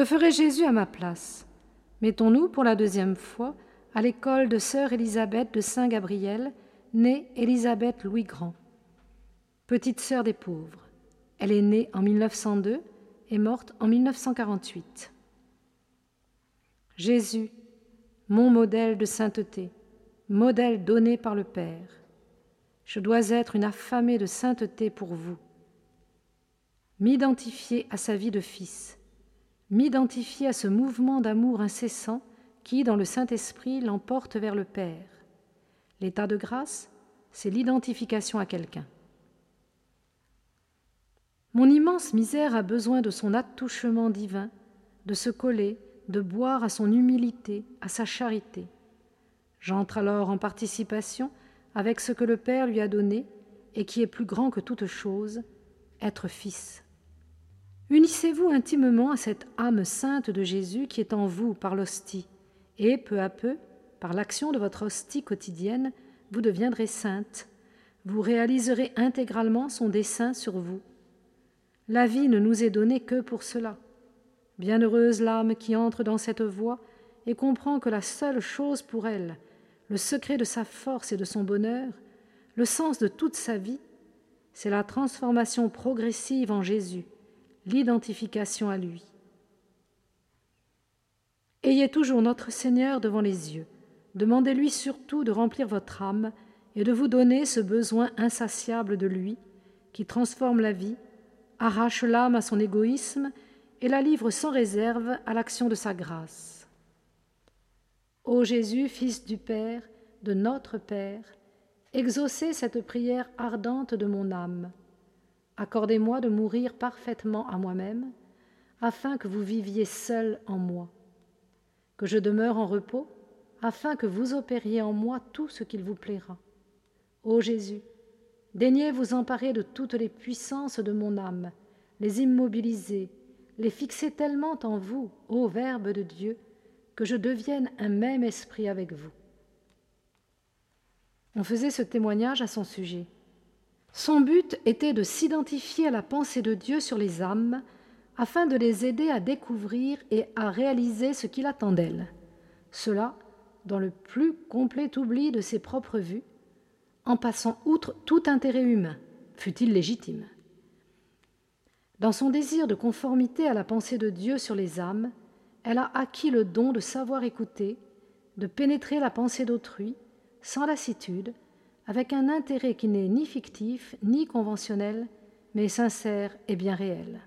Que ferait Jésus à ma place? Mettons-nous pour la deuxième fois à l'école de sœur Élisabeth de Saint-Gabriel, née Élisabeth Louis Grand. Petite sœur des pauvres. Elle est née en 1902 et morte en 1948. Jésus, mon modèle de sainteté, modèle donné par le Père. Je dois être une affamée de sainteté pour vous. M'identifier à sa vie de fils, m'identifier à ce mouvement d'amour incessant qui, dans le Saint-Esprit, l'emporte vers le Père. L'état de grâce, c'est l'identification à quelqu'un. Mon immense misère a besoin de son attouchement divin, de se coller, de boire à son humilité, à sa charité. J'entre alors en participation avec ce que le Père lui a donné et qui est plus grand que toute chose, être fils. Unissez-vous intimement à cette âme sainte de Jésus qui est en vous par l'hostie, et peu à peu, par l'action de votre hostie quotidienne, vous deviendrez sainte, vous réaliserez intégralement son dessein sur vous. La vie ne nous est donnée que pour cela. Bienheureuse l'âme qui entre dans cette voie et comprend que la seule chose pour elle, le secret de sa force et de son bonheur, le sens de toute sa vie, c'est la transformation progressive en Jésus, l'identification à lui. Ayez toujours notre Seigneur devant les yeux. Demandez-lui surtout de remplir votre âme et de vous donner ce besoin insatiable de lui qui transforme la vie arrache l'âme à son égoïsme et la livre sans réserve à l'action de sa grâce. Ô Jésus, Fils du Père, de notre Père, exaucez cette prière ardente de mon âme. Accordez-moi de mourir parfaitement à moi-même, afin que vous viviez seul en moi, que je demeure en repos, afin que vous opériez en moi tout ce qu'il vous plaira. Ô Jésus, Daignez vous emparer de toutes les puissances de mon âme, les immobiliser, les fixer tellement en vous, ô Verbe de Dieu, que je devienne un même esprit avec vous. On faisait ce témoignage à son sujet. Son but était de s'identifier à la pensée de Dieu sur les âmes, afin de les aider à découvrir et à réaliser ce qu'il attend d'elles. Cela dans le plus complet oubli de ses propres vues, en passant outre tout intérêt humain, fût-il légitime. Dans son désir de conformité à la pensée de Dieu sur les âmes, elle a acquis le don de savoir écouter, de pénétrer la pensée d'autrui, sans lassitude, avec un intérêt qui n'est ni fictif ni conventionnel, mais sincère et bien réel.